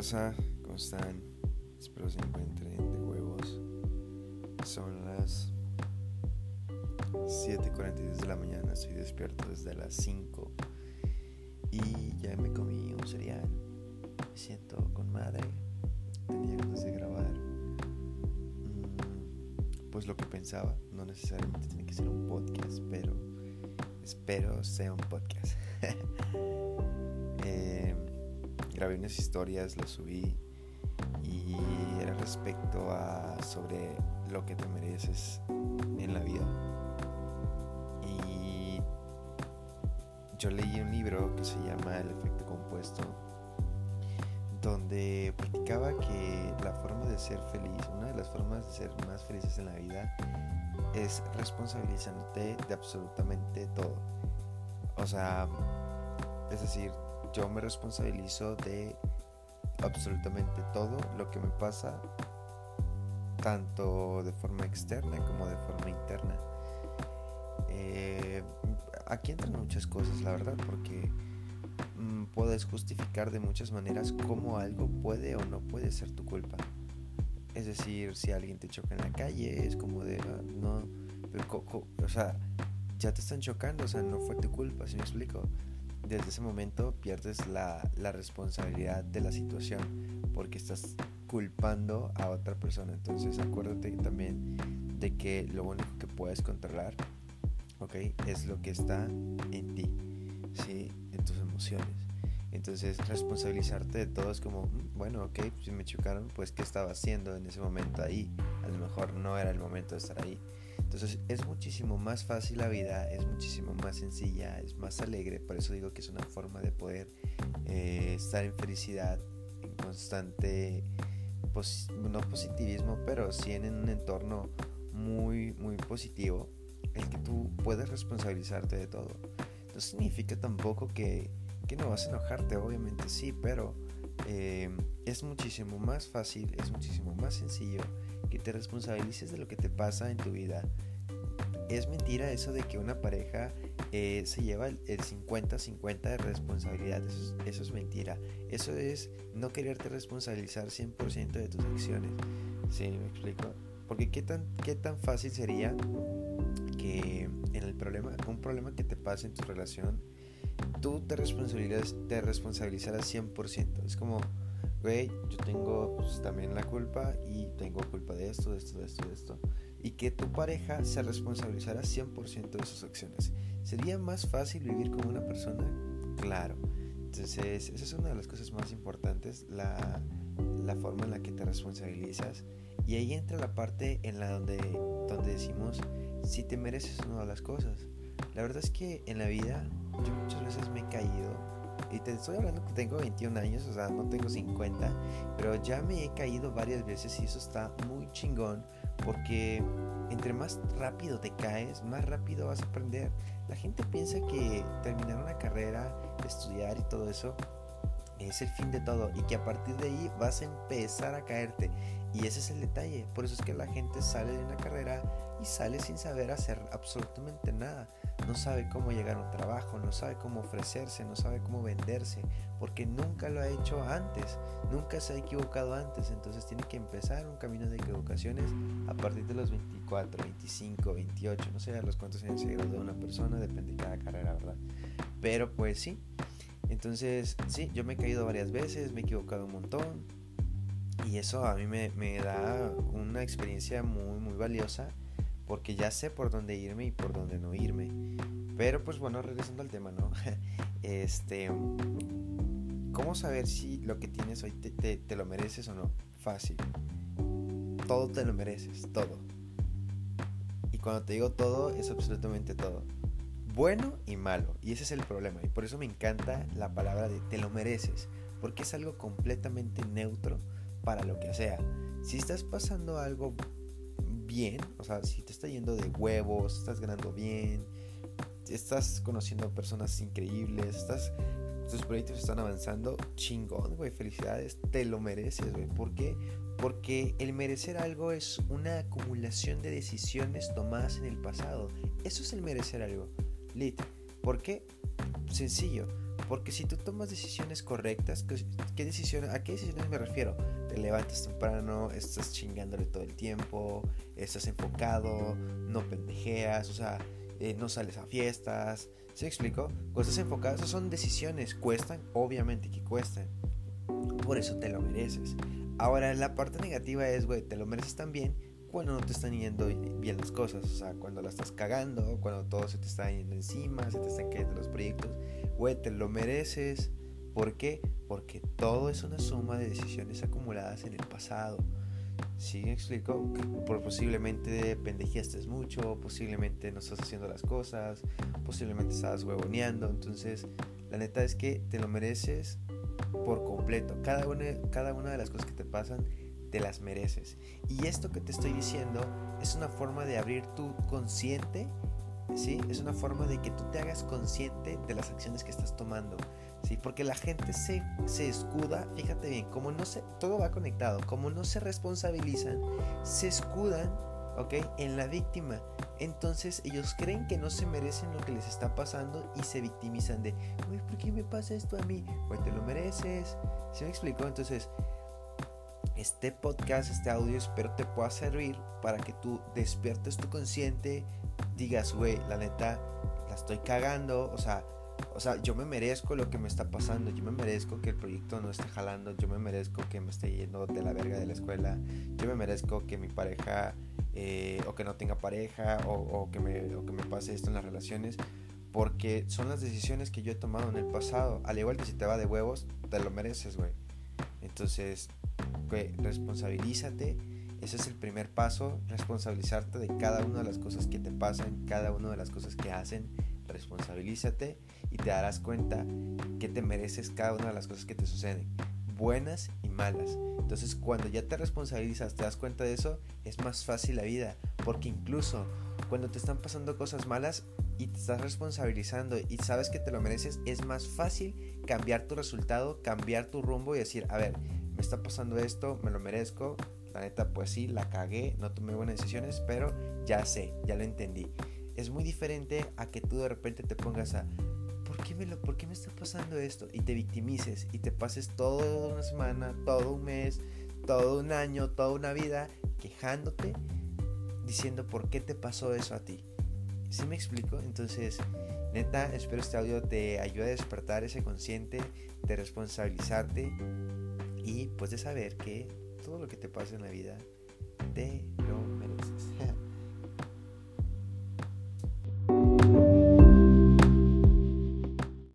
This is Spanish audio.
¿Cómo están? Espero se encuentren de huevos. Son las 7.42 de la mañana, estoy despierto desde las 5 y ya me comí un cereal. Me siento con madre. Tenía ganas de grabar. Mm, pues lo que pensaba, no necesariamente tiene que ser un podcast, pero espero sea un podcast. eh, grabé unas historias, las subí y era respecto a sobre lo que te mereces en la vida. Y yo leí un libro que se llama El efecto compuesto, donde platicaba que la forma de ser feliz, una de las formas de ser más felices en la vida, es responsabilizándote de absolutamente todo. O sea, es decir, yo me responsabilizo de absolutamente todo lo que me pasa, tanto de forma externa como de forma interna. Eh, aquí entran muchas cosas, la verdad, porque mm, puedes justificar de muchas maneras cómo algo puede o no puede ser tu culpa. Es decir, si alguien te choca en la calle, es como de, ah, no, o sea, ya te están chocando, o sea, no fue tu culpa, si me explico? Desde ese momento pierdes la, responsabilidad de la situación porque estás culpando a otra persona. Entonces acuérdate también de que lo único que puedes controlar, ¿ok? Es lo que está en ti, ¿sí? En tus emociones. Entonces responsabilizarte de todo es como, mm, bueno, ok, si me chocaron, pues ¿qué estaba haciendo en ese momento ahí? A lo mejor no era el momento de estar ahí. Entonces es muchísimo más fácil la vida, es muchísimo más sencilla, es más alegre. Por eso digo que es una forma de poder eh, estar en felicidad, en constante, no positivismo, pero sí en un entorno muy, muy positivo, el que tú puedes responsabilizarte de todo. No significa tampoco que, que no vas a enojarte, obviamente sí, pero eh, es muchísimo más fácil, es muchísimo más sencillo que te responsabilices de lo que te pasa en tu vida. Es mentira eso de que una pareja eh, se lleva el 50-50 de responsabilidad. Eso es, mentira. Eso es no quererte responsabilizar 100% de tus acciones. ¿Sí? ¿Me explico? Porque qué tan, qué tan fácil sería que en el problema, un problema que te pase en tu relación, tú te responsabilizas, te responsabilizaras 100%. Es como, güey, yo tengo pues, también la culpa y tengo culpa de esto, de esto, de esto, de esto. Y que tu pareja se responsabilizara 100% de sus acciones. ¿Sería más fácil vivir como una persona? Claro. Entonces, esa es una de las cosas más importantes, la, la forma en la que te responsabilizas. Y ahí entra la parte en la donde, donde decimos si te mereces una de las cosas. La verdad es que en la vida yo muchas veces me he caído y te estoy hablando que tengo 21 años, o sea, no tengo 50, pero ya me he caído varias veces y eso está muy chingón porque entre más rápido te caes, más rápido vas a aprender. La gente piensa que terminar una carrera, estudiar y todo eso es el fin de todo y que a partir de ahí vas a empezar a caerte. Y ese es el detalle. Por eso es que la gente sale de una carrera y sale sin saber hacer absolutamente nada. No sabe cómo llegar a un trabajo, no sabe cómo ofrecerse, no sabe cómo venderse, porque nunca lo ha hecho antes, nunca se ha equivocado antes. Entonces tiene que empezar un camino de equivocaciones a partir de los 24, 25, 28, no sé a los cuántos años se gradúa una persona, depende de cada carrera, ¿verdad? Pero pues sí. Entonces, sí, yo me he caído varias veces, me he equivocado un montón, y eso a mí me, da una experiencia muy, muy valiosa porque ya sé por dónde irme y por dónde no irme. Pero pues bueno, regresando al tema, ¿no? Este, ¿cómo saber si lo que tienes hoy te, te, lo mereces o no? Fácil. Todo te lo mereces, todo. Y cuando te digo todo, es absolutamente todo. Bueno y malo. Y ese es el problema. Y por eso me encanta la palabra de te lo mereces. Porque es algo completamente neutro para lo que sea. Si estás pasando algo bien, o sea, si te está yendo de huevos, estás ganando bien, estás conociendo personas increíbles, estás, tus proyectos están avanzando, chingón, güey, felicidades, te lo mereces, güey. ¿Por qué? Porque el merecer algo es una acumulación de decisiones tomadas en el pasado. Eso es el merecer algo. Lit. ¿Por qué? Sencillo Porque si tú tomas decisiones correctas, ¿qué decisiones, ¿a qué decisiones me refiero? Te levantas temprano, estás chingándole todo el tiempo, estás enfocado, no pendejeas, o sea, eh, no sales a fiestas. ¿Se me explico? Cuando estás enfocado, esas son decisiones, cuestan, obviamente que cuestan. Por eso te lo mereces. Ahora, la parte negativa es, güey, te lo mereces también cuando no te están yendo bien las cosas, o sea, cuando la estás cagando, cuando todo se te está yendo encima, se te están cayendo los proyectos, güey, te lo mereces. ¿Por qué? Porque todo es una suma de decisiones acumuladas en el pasado. ¿Sí me explico? por posiblemente pendejeaste mucho, posiblemente no estás haciendo las cosas, posiblemente estás huevoneando. Entonces, la neta es que te lo mereces por completo. Cada una, cada una de las cosas que te pasan te las mereces. Y esto que te estoy diciendo es una forma de abrir tu consciente, ¿sí? Es una forma de que tú te hagas consciente de las acciones que estás tomando, ¿sí? Porque la gente se, se escuda, fíjate bien, como no se, todo va conectado, como no se responsabilizan, se escudan, ¿ok? En la víctima. Entonces ellos creen que no se merecen lo que les está pasando y se victimizan de, uy, ¿por qué me pasa esto a mí? Pues te lo mereces. ¿Sí me explico? Entonces, este podcast, este audio, espero te pueda servir para que tú despiertes tu consciente, digas, güey, la neta, la estoy cagando, o sea, o sea, yo me merezco lo que me está pasando, yo me merezco que el proyecto no esté jalando, yo me merezco que me esté yendo de la verga de la escuela, yo me merezco que mi pareja eh, o que no tenga pareja o, que me, o que me pase esto en las relaciones, porque son las decisiones que yo he tomado en el pasado, al igual que si te va de huevos, te lo mereces, güey. Entonces, responsabilízate. Ese es el primer paso, responsabilizarte de cada una de las cosas que te pasan, cada una de las cosas que hacen. Responsabilízate y te darás cuenta que te mereces cada una de las cosas que te suceden, buenas y malas. Entonces cuando ya te responsabilizas, te das cuenta de eso, es más fácil la vida, porque incluso cuando te están pasando cosas malas y te estás responsabilizando y sabes que te lo mereces, es más fácil cambiar tu resultado, cambiar tu rumbo y decir, a ver, me está pasando esto, me lo merezco. La neta, pues sí, la cagué, no tomé buenas decisiones, pero ya sé, ya lo entendí. Es muy diferente a que tú de repente te pongas a, ¿por qué me, lo, ¿por qué me está pasando esto? Y te victimices y te pases toda una semana, todo un mes, todo un año, toda una vida quejándote, diciendo por qué te pasó eso a ti. ¿Sí me explico? Entonces, neta, espero este audio te ayude a despertar ese consciente, de responsabilizarte y pues de saber que todo lo que te pasa en la vida te lo mereces.